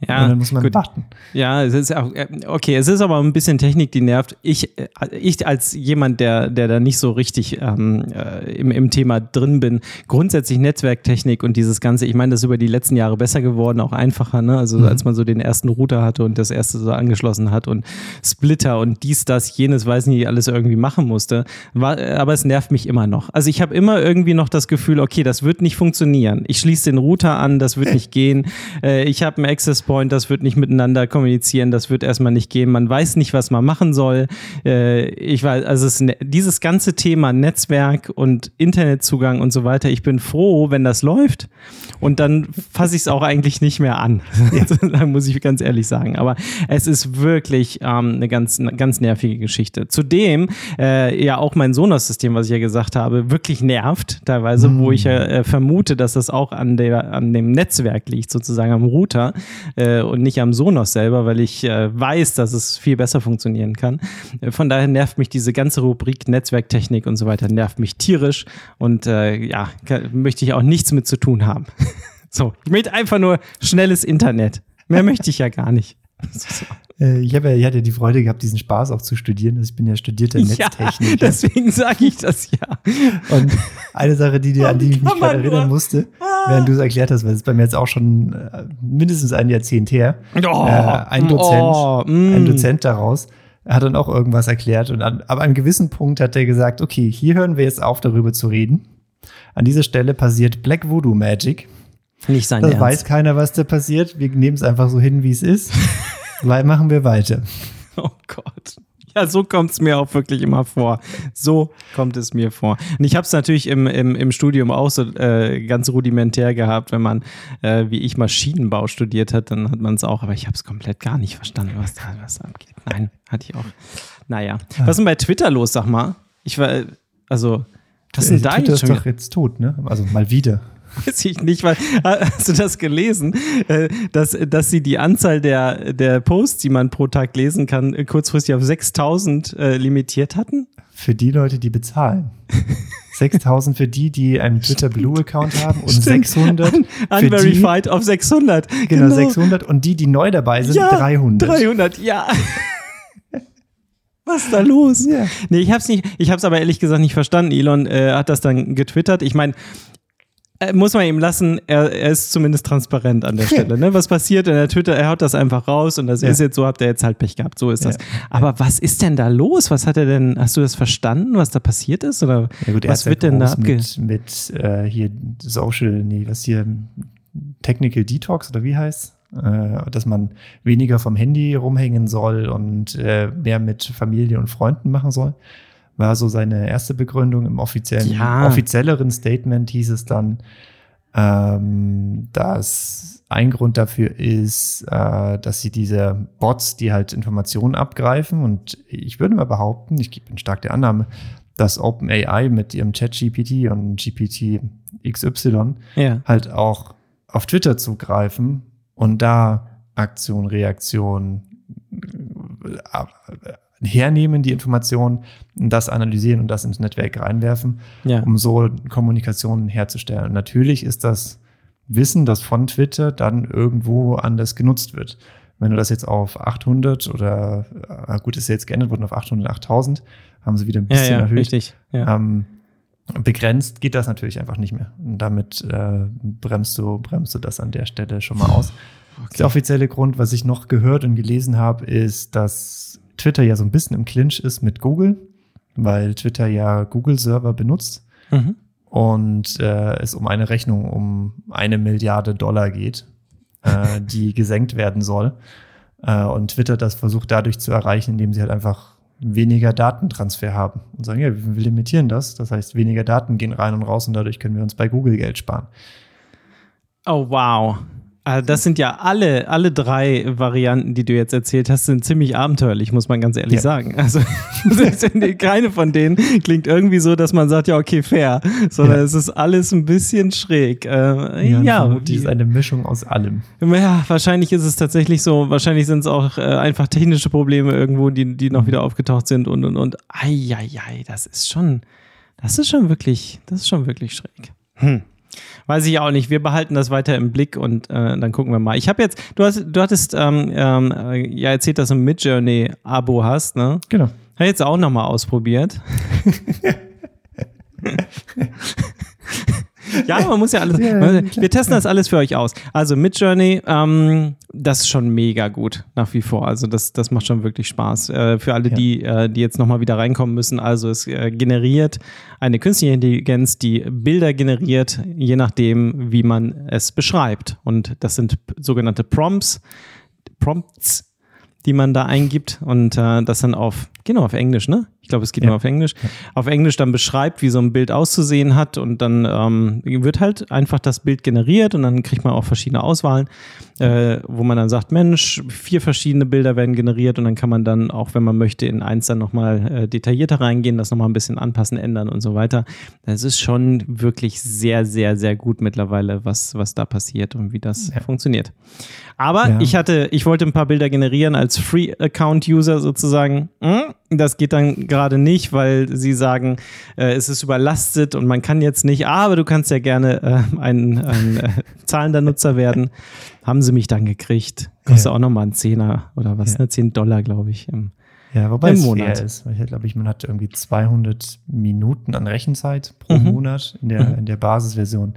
Ja, und dann muss man gut. warten. Ja, es ist auch, äh, okay, es ist aber ein bisschen Technik, die nervt. Ich, äh, ich als jemand, der, der da nicht so richtig ähm, äh, im, im Thema drin bin, grundsätzlich Netzwerktechnik und dieses Ganze, ich meine, das ist über die letzten Jahre besser geworden, auch einfacher, ne? Also Mhm. als man so den ersten Router hatte und das erste so angeschlossen hat und Splitter und dies, das, jenes, weiß nicht, alles irgendwie machen musste. War, aber es nervt mich immer noch. Also ich habe immer irgendwie noch das Gefühl, okay, das wird nicht funktionieren. Ich schließe den Router an, das wird (laughs) nicht gehen. Äh, ich habe einen Access Point, das wird nicht miteinander kommunizieren, das wird erstmal nicht gehen. Man weiß nicht, was man machen soll. Äh, ich weiß, also es, ne- dieses ganze Thema Netzwerk und Internetzugang und so weiter, ich bin froh, wenn das läuft. Und dann fasse ich es auch eigentlich nicht mehr an. Sozusagen (laughs) muss ich ganz ehrlich sagen. Aber es ist wirklich ähm, eine ganz, eine ganz nervige Geschichte. Zudem äh, ja auch mein Sonos-System, was ich ja gesagt habe, wirklich nervt teilweise, wo ich ja äh, vermute, dass das auch an, der, an dem Netzwerk liegt, sozusagen am Router äh, und nicht am Sonos selber, weil ich äh, weiß, dass es viel besser funktionieren kann. Äh, von daher nervt mich diese ganze Rubrik Netzwerktechnik und so weiter, nervt mich tierisch und äh, ja, kann, möchte ich auch nichts mit zu tun haben. (laughs) so, ich möchte einfach nur schnelles Internet. Mehr möchte ich ja gar nicht. (laughs) Äh, ich, habe ja, ich hatte ja die Freude gehabt, diesen Spaß auch zu studieren. Also ich bin ja studierter Ja, Netztechniker. deswegen sage ich das ja. Und eine Sache, die dir, an die ich mich gerade erinnern musste, Ah. während du es erklärt hast, weil es ist bei mir jetzt auch schon äh, mindestens ein Jahrzehnt her. Oh, äh, ein Dozent, oh, mm. ein Dozent daraus hat dann auch irgendwas erklärt und an, ab einem gewissen Punkt hat er gesagt, okay, hier hören wir jetzt auf, darüber zu reden. An dieser Stelle passiert Black Voodoo Magic. Nicht sein Das Ernst. weiß keiner, was da passiert. Wir nehmen es einfach so hin, wie es ist. (laughs) Weil machen wir weiter. Oh Gott. Ja, so kommt es mir auch wirklich immer vor. So kommt es mir vor. Und ich habe es natürlich im, im, im Studium auch so äh, ganz rudimentär gehabt, wenn man, äh, wie ich, Maschinenbau studiert hat, dann hat man es auch, aber ich habe es komplett gar nicht verstanden, was da was da abgeht. Nein, hatte ich auch. Naja. Was ist denn bei Twitter los, sag mal? Ich war, äh, also, was ist denn da Twitter jetzt ist doch jetzt tot, ne? Also mal wieder. (laughs) Weiß ich nicht, weil hast du das gelesen, äh, dass, dass sie die Anzahl der, der Posts, die man pro Tag lesen kann, äh, kurzfristig auf 6000 äh, limitiert hatten? Für die Leute, die bezahlen. (laughs) 6000 für die, die einen Twitter Blue Account haben und Stimmt. 600 für die, Unverified auf 600. genau, 600 und die, die neu dabei sind, ja, 300. 300, ja. (laughs) Was ist da los? Ja. Nee, ich hab's nicht, ich hab's aber ehrlich gesagt nicht verstanden. Elon äh, hat das dann getwittert. Ich meine, muss man ihm lassen, er, er ist zumindest transparent an der Stelle. Ne? Was passiert in der Twitter? Er haut das einfach raus und das Ja. ist jetzt so, habt ihr jetzt halt Pech gehabt. So ist das. Ja. Aber was ist denn da los? Was hat er denn, hast du das verstanden, was da passiert ist? Oder Ja gut, was ja wird denn da abge... mit, mit äh, hier Social, nee, was hier, Technical Detox oder wie heißt äh, dass man weniger vom Handy rumhängen soll und äh, mehr mit Familie und Freunden machen soll. War so seine erste Begründung. Im offiziellen, Ja. offizielleren Statement hieß es dann, ähm, dass ein Grund dafür ist, äh, dass sie diese Bots, die halt Informationen abgreifen, und ich würde mal behaupten, ich bin stark der Annahme, dass OpenAI mit ihrem ChatGPT und GPT XY Ja. halt auch auf Twitter zugreifen und da Aktion, Reaktion äh, hernehmen, die Informationen, das analysieren und das ins Netzwerk reinwerfen, Ja. um so Kommunikationen herzustellen. Und natürlich ist das Wissen, das von Twitter dann irgendwo anders genutzt wird. Wenn du das jetzt auf 800 oder, äh, gut, ist jetzt geändert worden auf 800, 8000, haben sie wieder ein Ja, bisschen ja, erhöht. richtig. Ja. Ähm, begrenzt geht das natürlich einfach nicht mehr. Und damit äh, bremst, du, bremst du das an der Stelle schon mal aus. (laughs) Der offizielle Grund, was ich noch gehört und gelesen habe, ist, dass Twitter ja so ein bisschen im Clinch ist mit Google, weil Twitter ja Google-Server benutzt Mhm. und äh, es um eine Rechnung um eine Milliarde Dollar geht, äh, (laughs) die gesenkt werden soll. Äh, und Twitter das versucht dadurch zu erreichen, indem sie halt einfach weniger Datentransfer haben und sagen, ja, wir limitieren das. Das heißt, weniger Daten gehen rein und raus und dadurch können wir uns bei Google Geld sparen. Oh, wow. Also das sind ja alle, alle drei Varianten, die du jetzt erzählt hast, sind ziemlich abenteuerlich, muss man ganz ehrlich Ja. sagen. Also (laughs) keine von denen klingt irgendwie so, dass man sagt, ja, okay, fair, sondern Ja. es ist alles ein bisschen schräg. Äh, ja, vermutlich ist eine Mischung aus allem. ja, wahrscheinlich ist es tatsächlich so, wahrscheinlich sind es auch äh, einfach technische Probleme irgendwo, die, die noch wieder aufgetaucht sind und und und. Eieiei, das ist schon, das ist schon wirklich, das ist schon wirklich schräg. Hm. Weiß ich auch nicht. Wir behalten das weiter im Blick und äh, dann gucken wir mal. Ich habe jetzt, du hast, du hattest ähm, ähm, äh, ja erzählt, dass du ein Midjourney-Abo hast, ne? Genau. Habe ich jetzt auch nochmal ausprobiert. (laughs) (laughs) (laughs) ja, man muss ja alles. Ja, wir testen das alles für euch aus. Also Midjourney, ähm, das ist schon mega gut nach wie vor. Also das, das macht schon wirklich Spaß. Äh, für alle, Ja. die, äh, die jetzt nochmal wieder reinkommen müssen. Also es äh, generiert eine künstliche Intelligenz, die Bilder generiert, je nachdem, wie man es beschreibt. Und das sind sogenannte Prompts. Prompts, die man da eingibt und äh, das dann auf, genau, auf Englisch, ne? Ich glaube, es geht Ja. nur auf Englisch. Auf Englisch dann beschreibt, wie so ein Bild auszusehen hat und dann ähm, wird halt einfach das Bild generiert und dann kriegt man auch verschiedene Auswahlen, äh, wo man dann sagt, Mensch, vier verschiedene Bilder werden generiert und dann kann man dann auch, wenn man möchte, in eins dann nochmal äh, detaillierter reingehen, das nochmal ein bisschen anpassen, ändern und so weiter. Das ist schon wirklich sehr, sehr, sehr gut mittlerweile, was, was da passiert und wie das Ja. funktioniert. Aber Ja. ich hatte, ich wollte ein paar Bilder generieren als Free-Account-User sozusagen. Hm, Das geht dann gerade nicht, weil sie sagen, äh, es ist überlastet und man kann jetzt nicht, aber du kannst ja gerne äh, ein, ein äh, zahlender Nutzer werden. (laughs) Haben sie mich dann gekriegt. Kostet Ja. auch nochmal einen Zehner oder was, Ja. ne? 10 Dollar, glaube ich. im- Ja, wobei Im es Monat. fair ist. Ich glaube, ich, man hat irgendwie 200 Minuten an Rechenzeit pro Mhm. Monat in der, Mhm. in der Basisversion.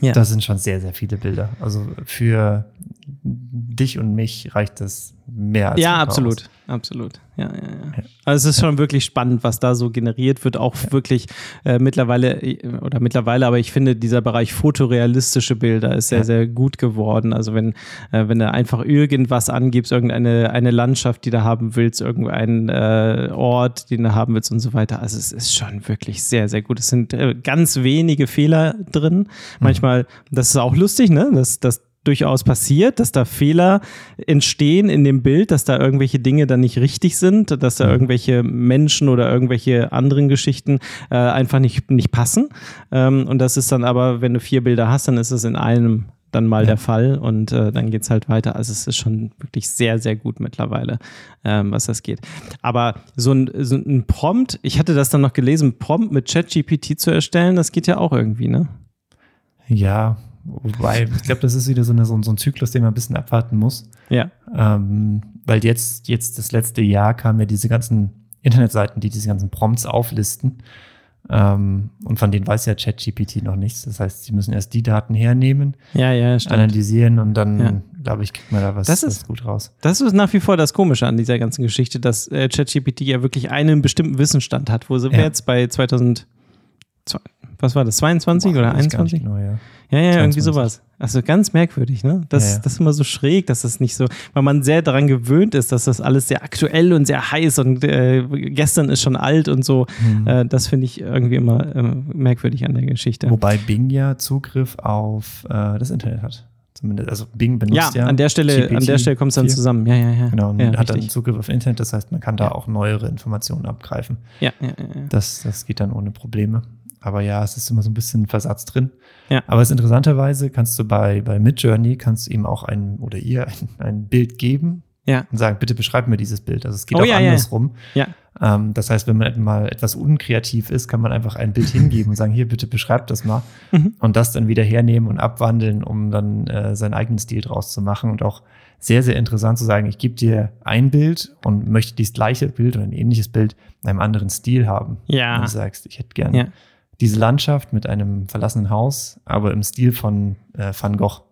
Ja. Das sind schon sehr, sehr viele Bilder. Also für dich und mich reicht das mehr als Ja, absolut. aus. Absolut. Ja, ja, ja. Also es ist schon wirklich spannend, was da so generiert wird. Auch wirklich äh, mittlerweile, äh, oder mittlerweile, aber ich finde, dieser Bereich fotorealistische Bilder ist sehr, Ja. sehr gut geworden. Also wenn, äh, wenn du einfach irgendwas angibst, irgendeine eine Landschaft, die du haben willst, irgendeinen äh, Ort, den du haben willst und so weiter. Also es ist schon wirklich sehr, sehr gut. Es sind äh, ganz wenige Fehler drin. Manchmal, das ist auch lustig, ne? Das, das durchaus passiert, dass da Fehler entstehen in dem Bild, dass da irgendwelche Dinge dann nicht richtig sind, dass da irgendwelche Menschen oder irgendwelche anderen Geschichten äh, einfach nicht, nicht passen. Ähm, und das ist dann aber, wenn du vier Bilder hast, dann ist es in einem dann mal der Fall und äh, dann geht's halt weiter. Also es ist schon wirklich sehr, sehr gut mittlerweile, ähm, was das geht. Aber so ein, so ein Prompt, ich hatte das dann noch gelesen, Prompt mit ChatGPT zu erstellen, das geht ja auch irgendwie, ne? Ja, wobei, ich glaube, das ist wieder so, eine, so, ein- Zyklus, den man ein bisschen abwarten muss. Ja. Ähm, weil jetzt, jetzt das letzte Jahr kamen ja diese ganzen Internetseiten, die diese ganzen Prompts auflisten. Ähm, und von denen weiß ja ChatGPT noch nichts. Das heißt, sie müssen erst die Daten hernehmen, Ja, ja, analysieren und dann, Ja. glaube ich, kriegt man da was, Das ist- was gut raus. Das ist nach wie vor das Komische an dieser ganzen Geschichte, dass äh, ChatGPT ja wirklich einen bestimmten Wissensstand hat. Wo sind wir jetzt bei 2000, zwei- was war das, 22 oder Weiß ich gar nicht 21? Genau, ja. Ja, ja, irgendwie 22. sowas. Also ganz merkwürdig, ne? Das, Ja, ja. das ist immer so schräg, dass das nicht so, weil man sehr daran gewöhnt ist, dass das alles sehr aktuell und sehr heiß und äh, gestern ist schon alt und so. Mhm. Äh, das finde ich irgendwie immer äh, merkwürdig an der Geschichte. Wobei Bing ja Zugriff auf äh, das Internet hat. Zumindest, also Bing benutzt ja, ja. an der Stelle, an der GPT Stelle kommt es dann 4. zusammen. Ja, ja, ja. Genau, und ja, hat dann richtig. Zugriff auf Internet, das heißt, man kann da auch neuere Informationen abgreifen. Ja, ja, ja, ja. Das, das geht dann ohne Probleme. Aber ja, es ist immer so ein bisschen Versatz drin. Ja. Aber es interessanterweise kannst du bei, bei Midjourney kannst du ihm auch ein oder ihr (laughs) ein, ein Bild geben Ja, und sagen, bitte beschreib mir dieses Bild. Also es geht Oh auch ja, andersrum. ja. Ähm, das heißt, wenn man mal etwas unkreativ ist, kann man einfach ein Bild hingeben und sagen, hier, bitte beschreib das mal. Mhm. Und das dann wieder hernehmen und abwandeln, um dann äh, seinen eigenen Stil draus zu machen. Und auch sehr, sehr interessant zu sagen, ich gebe dir ein Bild und möchte dieses gleiche Bild oder ein ähnliches Bild in einem anderen Stil haben. Ja. Und du sagst, ich hätte gerne Ja. Diese Landschaft mit einem verlassenen Haus, aber im Stil von äh, Van Gogh.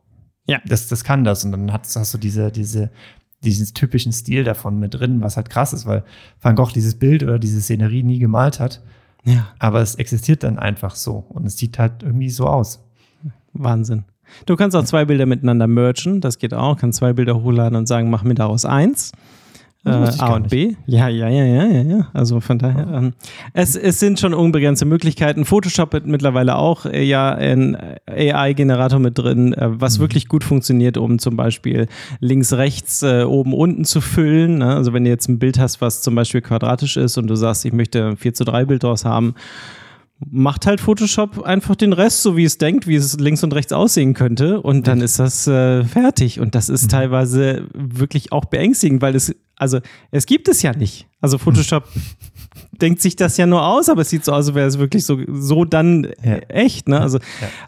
Ja. Das, das kann das. Und dann hast, hast du diese, diese, diesen typischen Stil davon mit drin, was halt krass ist, weil Van Gogh dieses Bild oder diese Szenerie nie gemalt hat. Ja. Aber es existiert dann einfach so. Und es sieht halt irgendwie so aus. Wahnsinn. Du kannst auch zwei Bilder miteinander mergen, das geht auch. Kannst zwei Bilder hochladen und sagen, mach mir daraus eins. Äh, A und B. Ja, ja, ja, ja, ja, ja. Also von daher, ähm, es, es sind schon unbegrenzte Möglichkeiten. Photoshop hat mittlerweile auch äh, ja ein AI-Generator mit drin, äh, Mhm. was wirklich gut funktioniert, um zum Beispiel links, rechts, äh, oben, unten zu füllen. Ne? Also wenn du jetzt ein Bild hast, was zum Beispiel quadratisch ist und du sagst, ich möchte ein 4 zu 3 Bild daraus haben, macht halt Photoshop einfach den Rest, so wie es denkt, wie es links und rechts aussehen könnte. Und dann ist das äh, fertig. Und das ist teilweise wirklich auch beängstigend, weil es, also es gibt es ja nicht. Also Photoshop (laughs) denkt sich das ja nur aus, aber es sieht so aus, als wäre es wirklich so, so dann Ja. echt. Ne? Also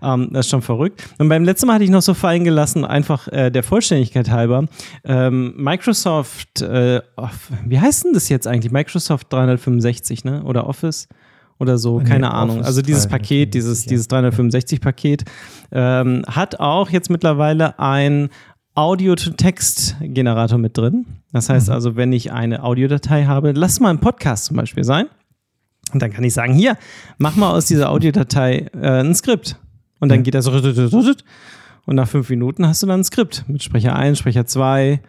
ähm, das ist schon verrückt. Und beim letzten Mal hatte ich noch so fallen gelassen, einfach äh, der Vollständigkeit halber, ähm, Microsoft, äh, Off- wie heißt denn das jetzt eigentlich? Microsoft 365, ne? Oder Office? Oder so, Nee, keine Ahnung. Office Also dieses Paket, 365, dieses, ja. dieses 365-Paket, ähm, hat auch jetzt mittlerweile ein Audio-to-Text-Generator mit drin. Das heißt also, wenn ich eine Audiodatei habe, lass mal ein Podcast zum Beispiel sein. Und dann kann ich sagen, hier, mach mal aus dieser Audiodatei äh, ein Skript. Und dann Ja. geht das so. Und nach fünf Minuten hast du dann ein Skript mit Sprecher 1, Sprecher 2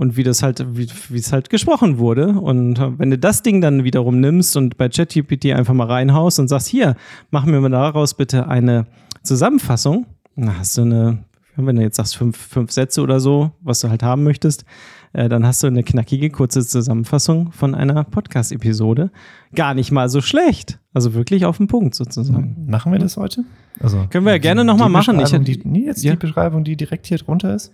und wie das halt, wie es halt gesprochen wurde. Und äh, wenn du das Ding dann wiederum nimmst und bei ChatGPT einfach mal reinhaust und sagst, hier, mach mir mal daraus bitte eine Zusammenfassung, dann hast du eine, wenn du jetzt sagst, fünf, fünf Sätze oder so, was du halt haben möchtest, äh, dann hast du eine knackige, kurze Zusammenfassung von einer Podcast-Episode. Gar nicht mal so schlecht. Also wirklich auf den Punkt sozusagen. Machen wir das heute? Also Können wir ja gerne noch die mal machen. Ich die, nee, jetzt Ja. die Beschreibung, die direkt hier drunter ist.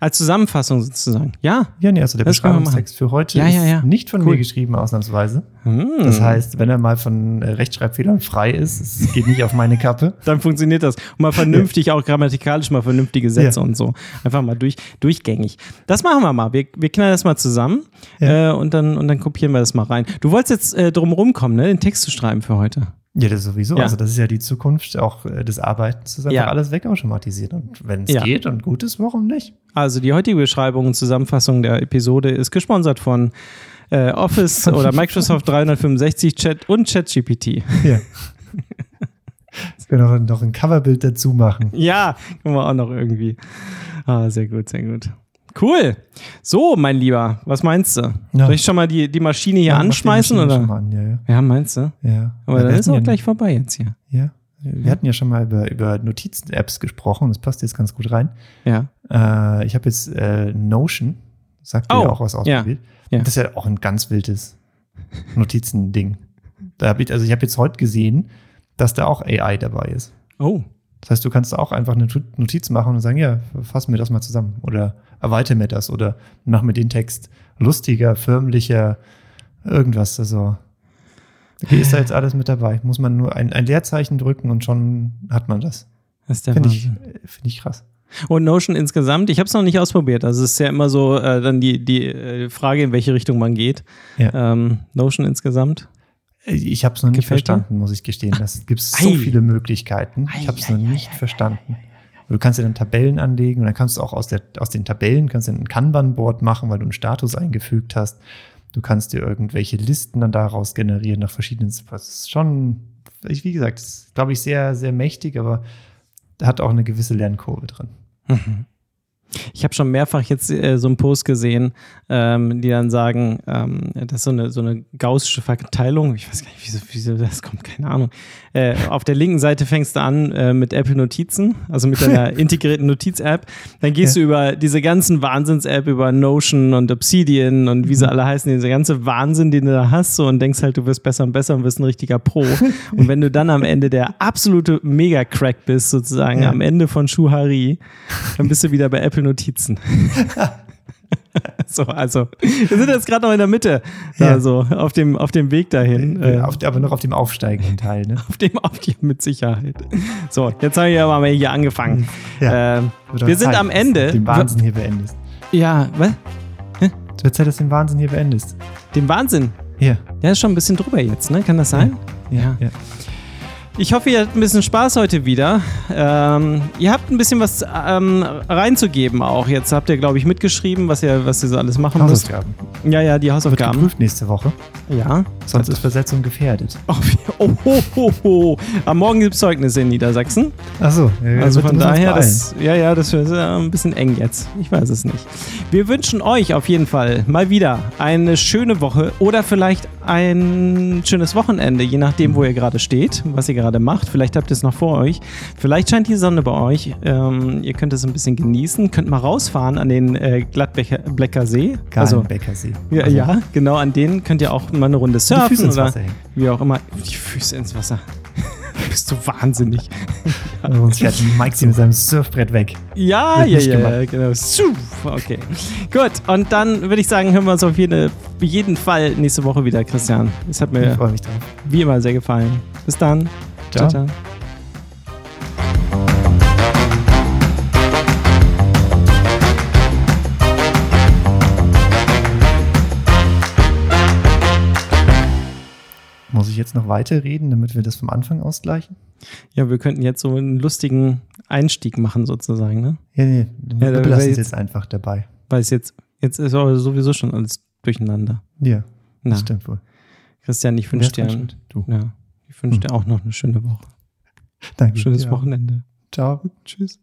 Als Zusammenfassung sozusagen. Ja. Ja, nee, also der Das Beschreibungstext für heute Ja, ist ja, ja. nicht von Cool. mir geschrieben, ausnahmsweise. Hm. Das heißt, wenn er mal von äh, Rechtschreibfehlern frei ist, es geht nicht auf meine Kappe. (laughs) dann funktioniert das. Und mal vernünftig, auch grammatikalisch mal vernünftige Sätze und so. Einfach mal durch, durchgängig. Das machen wir mal. Wir, wir knallen das mal zusammen äh, und, dann, und dann kopieren wir das mal rein. Du wolltest jetzt äh, drum rumkommen, ne, den Text zu schreiben für heute. Ja, das sowieso. Ja. Also das ist ja die Zukunft auch äh, des Arbeitens, ist einfach Ja. alles wegautomatisiert. Und wenn es Ja. geht und gut ist, warum nicht? Also die heutige Beschreibung und Zusammenfassung der Episode ist gesponsert von äh, Office (laughs) oder Microsoft 365 Chat und ChatGPT. Ja. (laughs) Jetzt können wir noch, noch ein Coverbild dazu machen. Ja, können wir auch noch irgendwie. Ah, sehr gut, sehr gut. Cool. So, mein Lieber, was meinst du? Ja. Soll ich schon mal die, die Maschine hier Ja, anschmeißen? Maschine oder? an, Ja, ja. Ja, meinst du? ja. Aber dann ist auch gleich vorbei jetzt hier. Ja. Wir hatten ja schon mal über, über Notizen-Apps gesprochen. Das passt jetzt ganz gut rein. Ja. Äh, ich habe jetzt äh, Notion, sagt Oh, ja auch was ausprobiert. ja. Das ist ja auch ein ganz wildes Notizending. Da hab ich, also ich habe jetzt heute gesehen, dass da auch AI dabei ist. Oh. Das heißt, du kannst auch einfach eine Notiz machen und sagen, ja, fassen wir das mal zusammen oder erweitere mir das oder mach mir den Text lustiger, förmlicher, irgendwas. Also hier ist da jetzt alles mit dabei. Muss man nur ein, ein Leerzeichen drücken und schon hat man das. Das ist der Finde ich, finde ich krass. Und Notion insgesamt, ich habe es noch nicht ausprobiert. Also es ist ja immer so äh, dann die, die äh, Frage, in welche Richtung man geht. Ja. Ähm, Notion insgesamt. Ich habe es noch nicht Gefällt dir? verstanden, muss ich gestehen. Das gibt so Ei. viele Möglichkeiten. Ich habe es noch nicht verstanden. Du kannst ja dann Tabellen anlegen und dann kannst du auch aus, der, aus den Tabellen kannst du ein Kanban-Board machen, weil du einen Status eingefügt hast. Du kannst dir irgendwelche Listen dann daraus generieren nach verschiedenen. Das ist schon, wie gesagt, glaube ich, sehr, sehr mächtig, aber hat auch eine gewisse Lernkurve drin. Ich habe schon mehrfach jetzt äh, so einen Post gesehen, ähm, die dann sagen, ähm, das ist so eine, so eine gaussische Verteilung. Ich weiß gar nicht, wieso, wieso das kommt, keine Ahnung. Äh, auf der linken Seite fängst du an äh, mit Apple Notizen, also mit deiner (laughs) integrierten Notiz-App. Dann gehst Ja. du über diese ganzen Wahnsinns-App, über Notion und Obsidian und wie sie alle heißen, diese ganze Wahnsinn, den du da hast, so und denkst halt, du wirst besser und besser und wirst ein richtiger Pro. (laughs) und wenn du dann am Ende der absolute Mega-Crack bist, sozusagen, Ja. am Ende von Schuhari, dann bist du wieder bei Apple Notizen. (laughs) so, also, wir sind jetzt gerade noch in der Mitte, Ja. so, auf dem, auf dem Weg dahin. Äh, Auf, aber noch auf dem aufsteigenden Teil, ne? auf dem auf die mit Sicherheit. So, jetzt habe ich aber mal hier angefangen. Ja. Doch wir sind Zeit, am du Ende. Den Wahnsinn hier beendest. Ja, was? Es wird Zeit, dass du den Wahnsinn hier beendest. Den Wahnsinn. Hier. Der ist schon ein bisschen drüber jetzt, ne? Kann das sein? Ja. ja. Ich hoffe, ihr habt ein bisschen Spaß heute wieder. Ähm, ihr habt ein bisschen was ähm, reinzugeben auch. Jetzt habt ihr, glaube ich, mitgeschrieben, was ihr, was ihr so alles machen müsst. Hausaufgaben. Ja, ja, die Hausaufgaben. geprüft nächste Woche. Ja. Sonst ist Versetzung gefährdet. Oh, oh, oh, oh, oh. Am Morgen gibt es Zeugnisse in Niedersachsen. Achso. Also von daher, das, ja, ja, das ist äh, ein bisschen eng jetzt. Ich weiß es nicht. Wir wünschen euch auf jeden Fall mal wieder eine schöne Woche oder vielleicht ein schönes Wochenende, je nachdem, wo ihr gerade steht, was ihr gerade macht. Vielleicht habt ihr es noch vor euch. Vielleicht scheint die Sonne bei euch. Ähm, ihr könnt es ein bisschen genießen. Könnt mal rausfahren an den äh, Gladbecker See. Also, Beckersee. ja, ja, genau, an denen könnt ihr auch mal eine Runde Die surfen Füße ins oder wie auch immer. Die Füße ins Wasser. (laughs) Bist du wahnsinnig. (laughs) Sonst fährt Mike sie mit seinem Surfbrett weg. Ja, Wird ja, ja, gemacht. genau. Okay. Gut, und dann würde ich sagen, hören wir uns auf jede, jeden Fall nächste Woche wieder, Christian. Es hat mir mich drauf. wie immer sehr gefallen. Bis dann. Ciao. ciao. Muss ich jetzt noch weiterreden, damit wir das vom Anfang ausgleichen? Ja, wir könnten jetzt so einen lustigen Einstieg machen, sozusagen, ne? Ja, nee, Ja, wir da- belassen es jetzt- einfach dabei. Weil es jetzt, jetzt ist aber sowieso schon alles durcheinander. Ja, Na, das stimmt wohl. Christian, ich wünsche dir? Du. ja, ich wünsche dir auch noch eine schöne Woche. Danke. Schönes auch. Wochenende. Ciao. Tschüss.